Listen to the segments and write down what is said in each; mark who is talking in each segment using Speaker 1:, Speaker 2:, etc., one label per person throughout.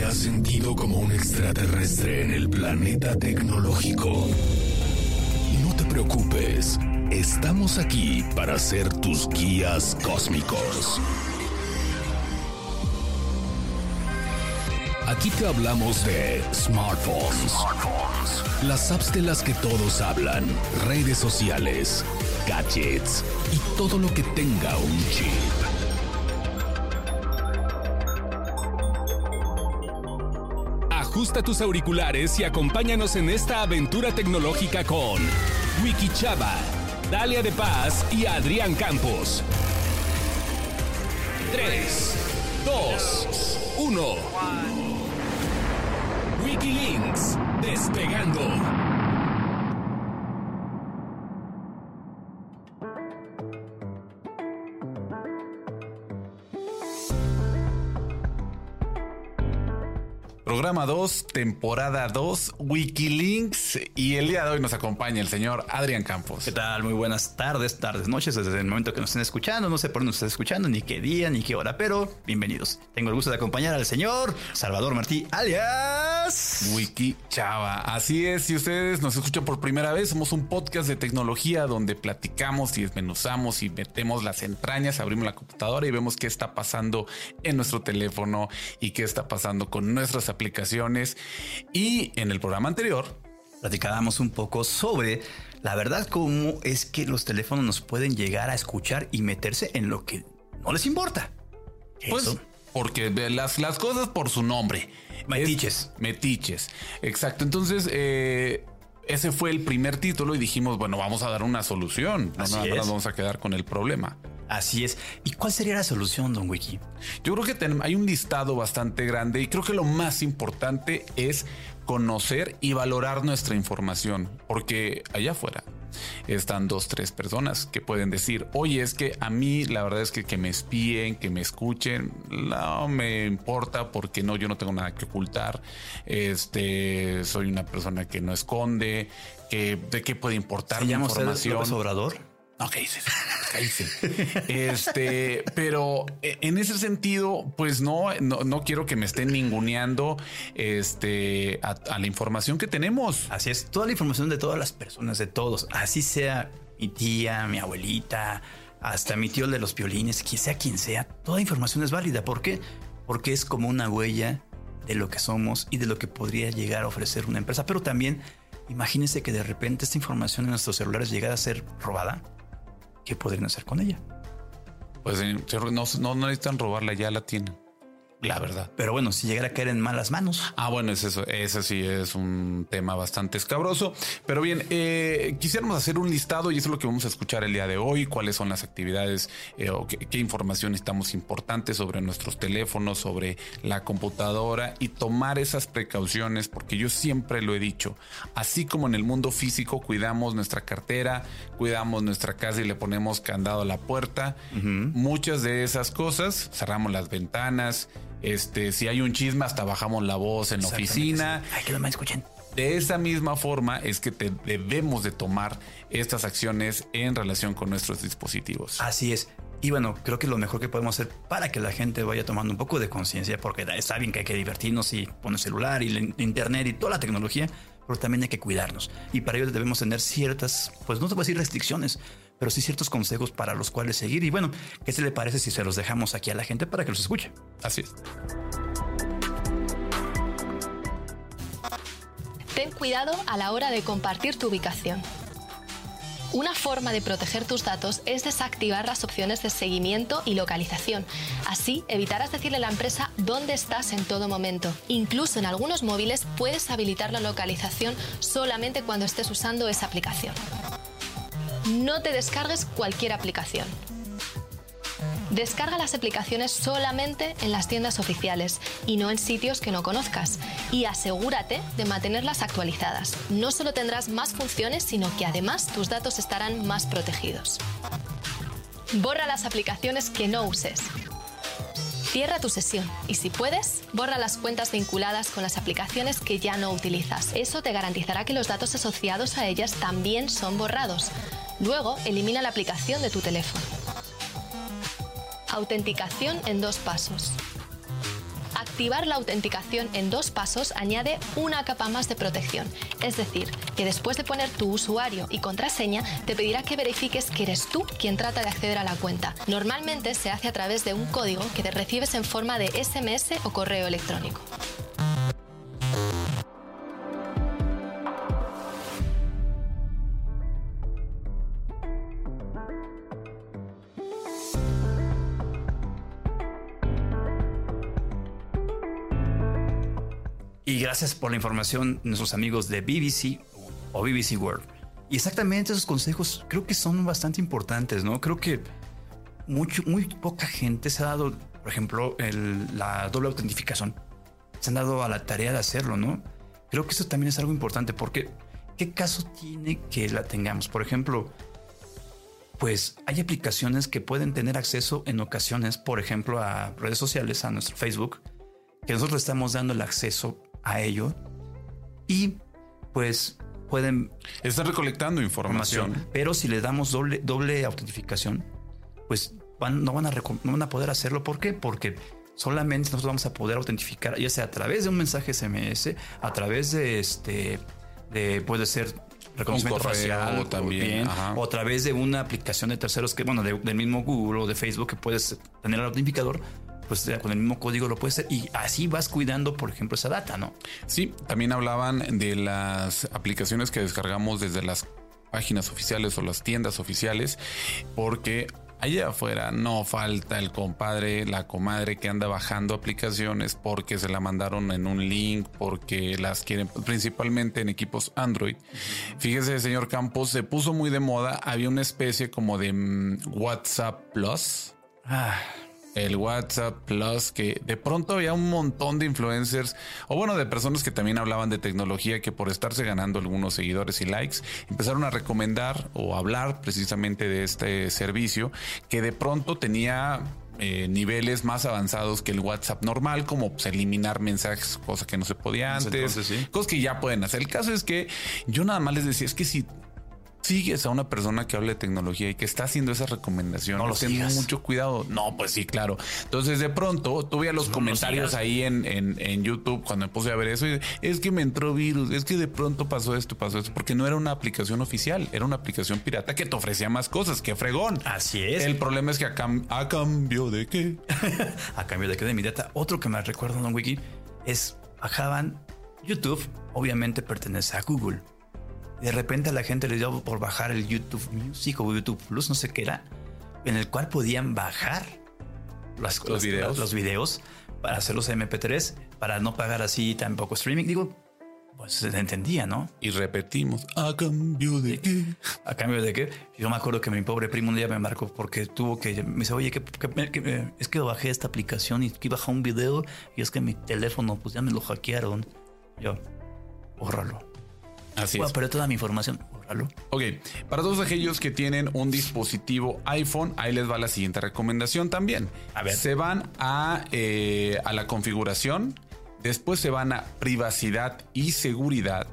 Speaker 1: te has sentido como un extraterrestre en el planeta tecnológico? No te preocupes, estamos aquí para ser tus guías cósmicos. Aquí te hablamos de smartphones, las apps de las que todos hablan, redes sociales, gadgets y todo lo que tenga un chip. Ajusta tus auriculares y acompáñanos en esta aventura tecnológica con Wiki Chava, Dalia de Paz y Adrián Campos. 3, 2, 1. Wikilinks, despegando. Programa 2, temporada 2, Wikilinks. Y el día de hoy nos acompaña el señor Adrián Campos.
Speaker 2: ¿Qué tal? Muy buenas tardes, tardes, noches, desde el momento que nos estén escuchando. No sé por dónde nos estén escuchando, ni qué día, ni qué hora, pero bienvenidos. Tengo el gusto de acompañar al señor Salvador Martí, alias
Speaker 1: Wiki Chava. Así es, si ustedes nos escuchan por primera vez, somos un podcast de tecnología donde platicamos y desmenuzamos y metemos las entrañas, abrimos la computadora y vemos qué está pasando en nuestro teléfono y qué está pasando con nuestras aplicaciones y en el programa anterior
Speaker 2: platicábamos un poco sobre la verdad cómo es que los teléfonos nos pueden llegar a escuchar y meterse en lo que no les importa.
Speaker 1: Pues porque las, las cosas por su nombre.
Speaker 2: Metiches.
Speaker 1: metiches. Exacto. Entonces, eh, ese fue el primer título y dijimos, bueno, vamos a dar una solución. No nada más vamos a quedar con el problema.
Speaker 2: Así es. ¿Y cuál sería la solución, Don Wiki?
Speaker 1: Yo creo que hay un listado bastante grande y creo que lo más importante es conocer y valorar nuestra información, porque allá afuera están dos, tres personas que pueden decir, oye, es que a mí la verdad es que que me espíen, que me escuchen, no me importa porque no, yo no tengo nada que ocultar, este, soy una persona que no esconde, que de qué puede importar
Speaker 2: mi información. Obrador?
Speaker 1: No, ¿qué dices? Este, pero eh, en ese sentido, pues no, no, quiero que me estén ninguneando este, a, la información que tenemos.
Speaker 2: Así es, toda la información de todas las personas, de todos, así sea mi tía, mi abuelita, hasta mi tío de los violines, quien sea quien sea, toda información es válida. ¿Por qué? Porque es como una huella de lo que somos y de lo que podría llegar a ofrecer una empresa. Pero también imagínense que de repente esta información en nuestros celulares llegara a ser robada ¿qué podrían hacer con ella?
Speaker 1: Pues eh, no, no necesitan robarla, ya la tienen la verdad.
Speaker 2: Pero bueno, si llegara a caer en malas manos.
Speaker 1: Ah, bueno, es eso. Ese sí es un tema bastante escabroso. Pero bien, eh, quisiéramos hacer un listado y eso es lo que vamos a escuchar el día de hoy. Cuáles son las actividades eh, o qué, información estamos importante sobre nuestros teléfonos, sobre la computadora y tomar esas precauciones, porque yo siempre lo he dicho. Así como en el mundo físico cuidamos nuestra cartera, cuidamos nuestra casa y le ponemos candado a la puerta, muchas de esas cosas cerramos las ventanas este, si hay un chisme, hasta bajamos la voz en la oficina.
Speaker 2: Ay, que no me escuchen.
Speaker 1: De esa misma forma es que debemos de tomar estas acciones en relación con nuestros dispositivos.
Speaker 2: Así es. Y bueno, creo que lo mejor que podemos hacer para que la gente vaya tomando un poco de conciencia, porque está bien que hay que divertirnos y poner celular y el internet y toda la tecnología, pero también hay que cuidarnos. Y para ello debemos tener ciertas, pues no te voy a decir restricciones, pero sí ciertos consejos para los cuales seguir. Y bueno, ¿qué se le parece si se los dejamos aquí a la gente para que los escuche?
Speaker 1: Así es.
Speaker 3: Ten cuidado a la hora de compartir tu ubicación. Una forma de proteger tus datos es desactivar las opciones de seguimiento y localización. Así evitarás decirle a la empresa dónde estás en todo momento. Incluso en algunos móviles puedes habilitar la localización solamente cuando estés usando esa aplicación no te descargues cualquier aplicación. Descarga las aplicaciones solamente en las tiendas oficiales y no en sitios que no conozcas. Y asegúrate de mantenerlas actualizadas. No solo tendrás más funciones, sino que además tus datos estarán más protegidos. Borra las aplicaciones que no uses. Cierra tu sesión y si puedes, borra las cuentas vinculadas con las aplicaciones que ya no utilizas. Eso te garantizará que los datos asociados a ellas también son borrados. Luego, elimina la aplicación de tu teléfono. Autenticación en dos pasos. Activar la autenticación en dos pasos añade una capa más de protección. Es decir, que después de poner tu usuario y contraseña, te pedirá que verifiques que eres tú quien trata de acceder a la cuenta. Normalmente se hace a través de un código que te recibes en forma de SMS o correo electrónico.
Speaker 2: Gracias por la información, nuestros amigos de BBC o BBC World. Y exactamente esos consejos creo que son bastante importantes, ¿no? Creo que mucho, muy poca gente se ha dado, por ejemplo, el, la doble autentificación. Se han dado a la tarea de hacerlo, ¿no? Creo que eso también es algo importante porque ¿qué caso tiene que la tengamos? Por ejemplo, pues hay aplicaciones que pueden tener acceso en ocasiones, por ejemplo, a redes sociales, a nuestro Facebook, que nosotros estamos dando el acceso a ello y pues pueden
Speaker 1: estar recolectando información.
Speaker 2: información. Pero si le damos doble, doble autentificación, pues van- no, van a, no van a poder hacerlo. ¿Por qué? Porque solamente nosotros vamos a poder autentificar, ya sea a través de un mensaje SMS, a través de este, de, puede ser reconocimiento
Speaker 1: correo
Speaker 2: facial
Speaker 1: también,
Speaker 2: bien, o a través de una aplicación de terceros que, bueno, de- del mismo Google o de Facebook que puedes tener el autentificador, pues con el mismo código lo puedes hacer y así vas cuidando, por ejemplo, esa data, ¿no?
Speaker 1: Sí, también hablaban de las aplicaciones que descargamos desde las páginas oficiales o las tiendas oficiales, porque allá afuera no falta el compadre, la comadre que anda bajando aplicaciones porque se la mandaron en un link, porque las quieren principalmente en equipos Android. Fíjese, señor Campos, se puso muy de moda, había una especie como de mm, WhatsApp Plus
Speaker 2: Ah,
Speaker 1: el WhatsApp Plus, que de pronto había un montón de influencers, o bueno, de personas que también hablaban de tecnología, que por estarse ganando algunos seguidores y likes, empezaron a recomendar o hablar precisamente de este servicio, que de pronto tenía eh, niveles más avanzados que el WhatsApp normal, como pues, eliminar mensajes, cosa que no se podía antes,
Speaker 2: entonces sí.
Speaker 1: cosas que ya pueden hacer. El caso es que yo nada más les decía, es que si sigues a una persona que habla de tecnología y que está haciendo esa recomendación,
Speaker 2: No lo
Speaker 1: ten mucho cuidado. No, pues sí, claro. Entonces, de pronto, tuve los
Speaker 2: No
Speaker 1: comentarios ahí en, en, en YouTube cuando me puse a ver eso. y, es que me entró virus, es que de pronto pasó esto, pasó esto, porque no era una aplicación oficial, era una aplicación pirata que te ofrecía más cosas. que fregón!
Speaker 2: así es.
Speaker 1: El problema es que a, cam- a cambio de qué.
Speaker 2: a cambio de que de mi data. Otro que me recuerdo, Don Wiki, es bajaban YouTube, obviamente pertenece a Google. De repente a la gente le dio por bajar el YouTube Music o YouTube Plus, no sé qué era, en el cual podían bajar las-
Speaker 1: Los
Speaker 2: las-
Speaker 1: videos.
Speaker 2: los videos para hacerlos MP3, para no pagar así tampoco streaming. Digo, pues se entendía, ¿no?
Speaker 1: Y repetimos, a cambio de qué.
Speaker 2: A cambio de que yo me acuerdo que mi pobre primo un día me marcó porque tuvo que me dice, oye, que, que- que- es que bajé esta aplicación y que bajé un video y es que mi teléfono pues ya me lo hackearon. Yo, bórralo.
Speaker 1: Así
Speaker 2: a
Speaker 1: es.
Speaker 2: perder toda mi información, bórralo.
Speaker 1: Ok, para todos aquellos que tienen un dispositivo iPhone, ahí les va la siguiente recomendación también.
Speaker 2: A ver.
Speaker 1: Se van a, eh, a la configuración, después se van a privacidad y seguridad.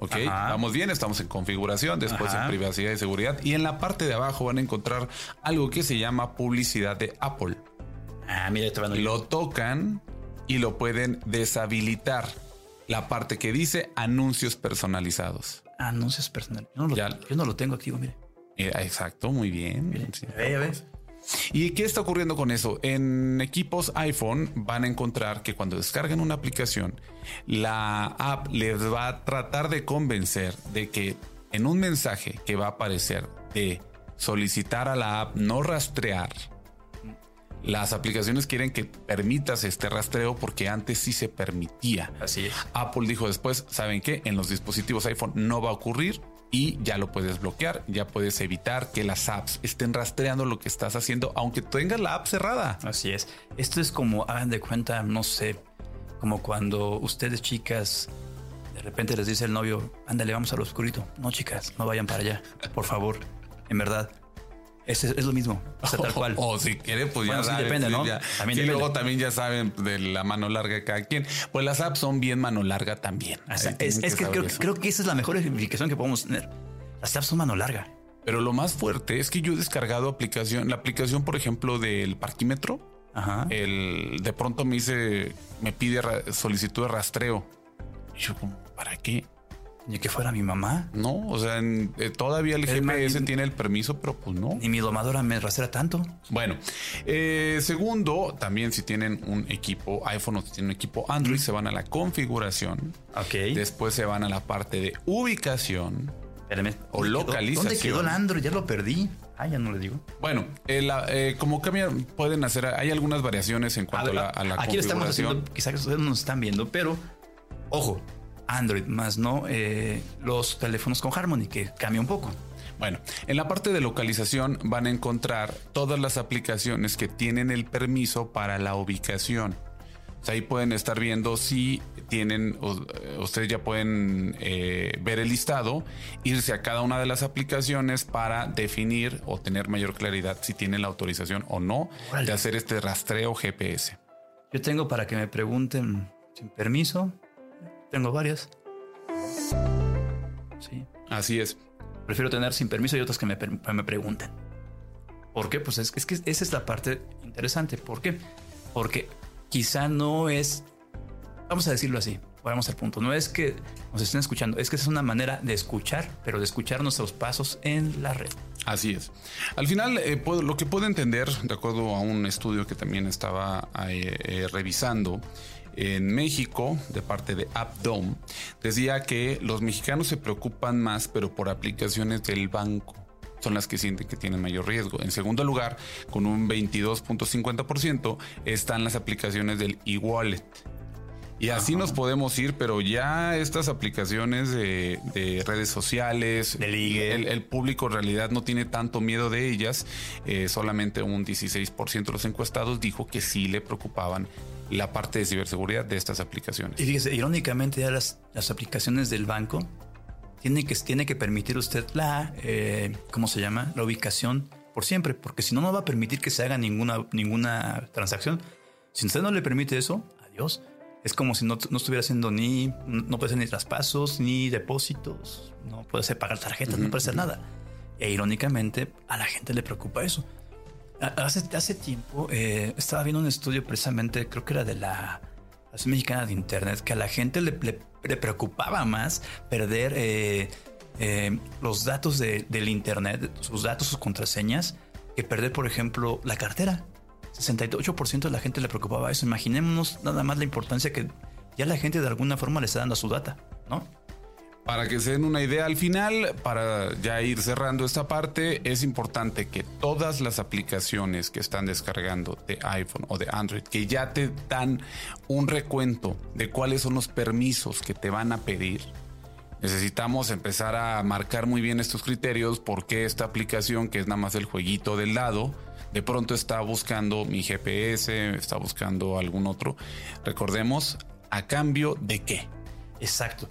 Speaker 1: Ok,
Speaker 2: Ajá.
Speaker 1: vamos bien, estamos en configuración, después
Speaker 2: Ajá.
Speaker 1: en privacidad y seguridad. Y en la parte de abajo van a encontrar algo que se llama publicidad de Apple.
Speaker 2: Ah, mira, a
Speaker 1: Lo tocan y lo pueden deshabilitar. La parte que dice anuncios personalizados.
Speaker 2: anuncios personales. Yo no lo,
Speaker 1: Ya.
Speaker 2: yo no lo tengo activo, mire.
Speaker 1: Eh, exacto, muy bien. Sí. ¿Y qué está ocurriendo con eso? En equipos iPhone van a encontrar que cuando descargan una aplicación, la app les va a tratar de convencer de que en un mensaje que va a aparecer de solicitar a la app no rastrear, las aplicaciones quieren que permitas este rastreo porque antes sí se permitía.
Speaker 2: Así es.
Speaker 1: Apple dijo después, ¿saben qué? En los dispositivos iPhone no va a ocurrir y ya lo puedes bloquear, ya puedes evitar que las apps estén rastreando lo que estás haciendo, aunque tengas la app cerrada.
Speaker 2: Así es. Esto es como, hagan de cuenta, no sé, como cuando ustedes chicas de repente les dice el novio, ándale, vamos al oscurito. No, chicas, no vayan para allá, por favor. En verdad, es, es lo mismo, o sea, tal cual.
Speaker 1: O, si quiere, pues
Speaker 2: Bueno,
Speaker 1: ya
Speaker 2: sí, depende, ¿no?
Speaker 1: ya.
Speaker 2: También
Speaker 1: Sí,
Speaker 2: depende.
Speaker 1: luego también ya saben de la mano larga de cada quien. Pues las apps son bien mano larga también.
Speaker 2: O sea,
Speaker 1: Ahí
Speaker 2: es, que creo, creo que esa es la mejor ejemplificación que podemos tener. Las apps son mano larga.
Speaker 1: Pero lo más fuerte es que yo he descargado aplicación, la aplicación, por ejemplo, del parquímetro. Ajá. El, de pronto me dice, me pide solicitud de rastreo. Y yo como, ¿para qué?
Speaker 2: Ni que fuera mi mamá.
Speaker 1: No, o sea, eh, todavía el, GPS tiene el permiso, pero pues no.
Speaker 2: Ni mi domadora me rastrea tanto.
Speaker 1: Bueno, eh, segundo, también si tienen un equipo iPhone o si tienen un equipo Android, se van a la configuración.
Speaker 2: Ok.
Speaker 1: Después se van a la parte de ubicación o localización.
Speaker 2: ¿Dónde quedó el Android? Ya lo perdí. Ah, ya no le digo.
Speaker 1: Bueno, eh, como cambia, pueden hacer, hay algunas variaciones en cuanto a, la, a la
Speaker 2: Aquí lo estamos haciendo, quizás ustedes no nos están viendo, pero ojo, Android, más no eh, los teléfonos con Harmony, que cambia un poco.
Speaker 1: Bueno, en la parte de localización van a encontrar todas las aplicaciones que tienen el permiso para la ubicación. ahí pueden estar viendo si tienen, eh, ustedes ya pueden eh, ver el listado, irse a cada una de las aplicaciones para definir o tener mayor claridad si tienen la autorización o no de hacer este rastreo GPS.
Speaker 2: Yo tengo para que me pregunten sin permiso, tengo varias.
Speaker 1: Sí. Así es.
Speaker 2: Prefiero tener sin permiso y otras que me, me pregunten. ¿Por qué? Pues es, es, que esa es la parte interesante. ¿Por qué? Porque quizá no es, vamos a decirlo así, vamos al punto, no es que nos estén escuchando, es que es una manera de escuchar, pero de escuchar nuestros pasos en la red.
Speaker 1: Así es. Al final, eh, lo que puedo entender, de acuerdo a un estudio que también estaba eh, revisando, en México, de parte de AppDome, decía que los mexicanos se preocupan más, pero por aplicaciones del banco son las que sienten que tienen mayor riesgo. En segundo lugar, con un 22.50%, están las aplicaciones del e-wallet. Y así nos podemos ir, pero ya estas aplicaciones de, redes sociales, el, público en realidad no tiene tanto miedo de ellas. Eh, solamente un 16% de los encuestados dijo que sí le preocupaban la parte de ciberseguridad de estas aplicaciones.
Speaker 2: Y fíjese, irónicamente ya las, las aplicaciones del banco tiene que, tiene que permitir usted la, eh, ¿cómo se llama? La ubicación por siempre, porque si no, no va a permitir que se haga ninguna, ninguna transacción. Si usted no le permite eso, adiós. Es como si no, no estuviera haciendo ni, no puede hacer ni traspasos, ni depósitos, no puede hacer pagar tarjetas, no puede hacer nada. E irónicamente, a la gente le preocupa eso. Hace, hace tiempo eh, estaba viendo un estudio precisamente, creo que era de la Asociación Mexicana de Internet, que a la gente le, preocupaba más perder eh, eh, los datos del Internet, sus datos, sus contraseñas, que perder, por ejemplo, la cartera. 68% de la gente le preocupaba eso. Imaginémonos nada más la importancia que ya la gente de alguna forma le está dando a su data, ¿no?
Speaker 1: Para que se den una idea al final, para ya ir cerrando esta parte, es importante que todas las aplicaciones que están descargando de iPhone o de Android, que ya te dan un recuento de cuáles son los permisos que te van a pedir, necesitamos empezar a marcar muy bien estos criterios porque esta aplicación, que es nada más el jueguito del lado, de pronto está buscando mi GPS, está buscando algún otro. Recordemos, ¿a cambio de qué?
Speaker 2: Exacto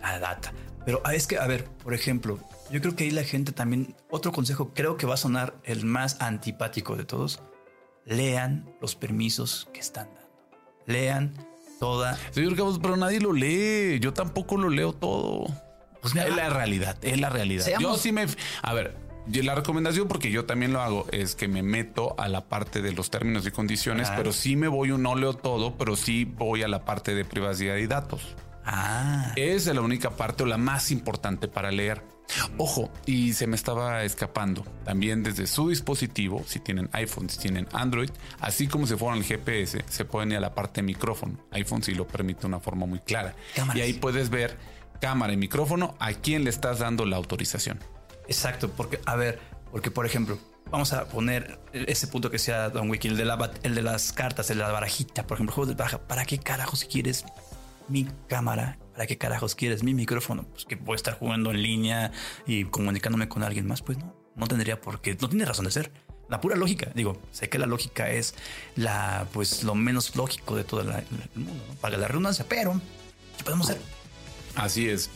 Speaker 2: la data. Pero ah, es que, a ver, por ejemplo, yo creo que ahí la gente también, otro consejo, creo que va a sonar el más antipático de todos. Lean los permisos que están dando. Lean toda.
Speaker 1: Señor Cabos, pero nadie lo lee. Yo tampoco lo leo todo. Pues es la realidad, es la realidad. Yo sí me. A ver, la recomendación, porque yo también lo hago, es que me meto a la parte de los términos y condiciones, pero sí me voy, no leo todo, pero sí voy a la parte de privacidad y datos.
Speaker 2: Ah.
Speaker 1: Es la única parte o la más importante para leer. Ojo, y se me estaba escapando. También desde su dispositivo, si tienen iPhone, si tienen Android, así como se fueron al GPS, se pueden ir a la parte de micrófono. iPhone sí lo permite de una forma muy clara. Y ahí puedes ver cámara y micrófono a quién le estás dando la autorización.
Speaker 2: Exacto, porque, a ver, porque por ejemplo, vamos a poner ese punto que sea Don Wiki, el de, la, el de las cartas, el de la barajita, por ejemplo, juegos de baraja. ¿Para qué carajo si quieres mi cámara, ¿para qué carajos quieres mi micrófono? Pues que puedo estar jugando en línea y comunicándome con alguien más. Pues no, no tendría por qué, no tiene razón de ser. La pura lógica, digo, sé que la lógica es la, pues lo menos lógico de todo el mundo, ¿no? para la redundancia, pero ¿qué podemos hacer?
Speaker 1: Así es.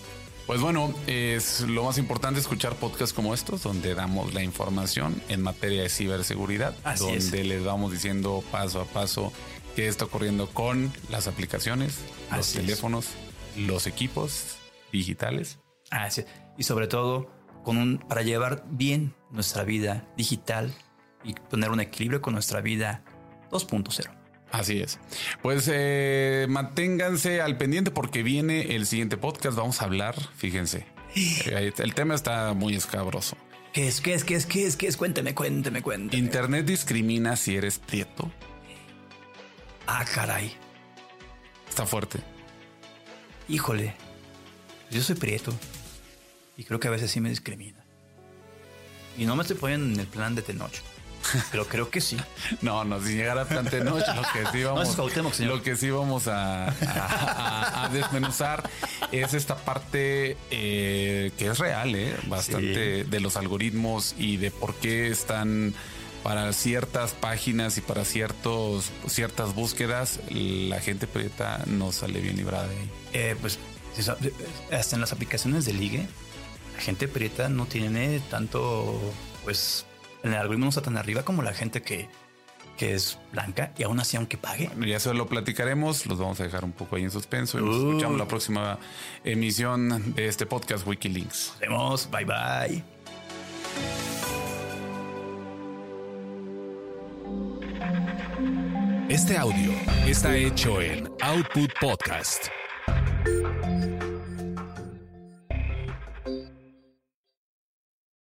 Speaker 1: Pues bueno, es lo más importante escuchar podcasts como estos, donde damos la información en materia de ciberseguridad, donde les vamos diciendo paso a paso qué está ocurriendo con las aplicaciones, los teléfonos, los equipos digitales.
Speaker 2: Así Y sobre todo con un, para llevar bien nuestra vida digital y poner un equilibrio con nuestra vida 2.0.
Speaker 1: Así es. Pues eh, manténganse al pendiente porque viene el siguiente podcast. Vamos a hablar, fíjense. Eh, el tema está muy escabroso.
Speaker 2: ¿Qué es? ¿Qué es? ¿Qué es? ¿Qué es? ¿Qué es? Cuénteme, cuénteme, cuénteme.
Speaker 1: Internet discrimina si eres prieto.
Speaker 2: Ah, caray.
Speaker 1: Está fuerte.
Speaker 2: Híjole. Yo soy prieto. Y creo que a veces sí me discrimina. Y no me estoy poniendo en el plan de Tenoch. Pero creo que sí.
Speaker 1: No, no, si llegara tan Tenoch, lo que sí vamos,
Speaker 2: No,
Speaker 1: lo que sí vamos a, a- a- a desmenuzar es esta parte eh, que es real, ¿eh? bastante de los algoritmos y de por qué están para ciertas páginas y para ciertos ciertas búsquedas la gente prieta no sale bien librada de ahí.
Speaker 2: Eh, pues sa- hasta en las aplicaciones de ligue, la gente prieta no tiene tanto, pues el algoritmo no está tan arriba como la gente que, que es blanca y aún así aunque pague.
Speaker 1: Bueno, ya se lo platicaremos, los vamos a dejar un poco ahí en suspenso y nos
Speaker 2: Uh.
Speaker 1: escuchamos la próxima emisión de este podcast Wikilinks.
Speaker 2: Nos vemos, bye bye.
Speaker 4: Este audio está hecho en Output Podcast.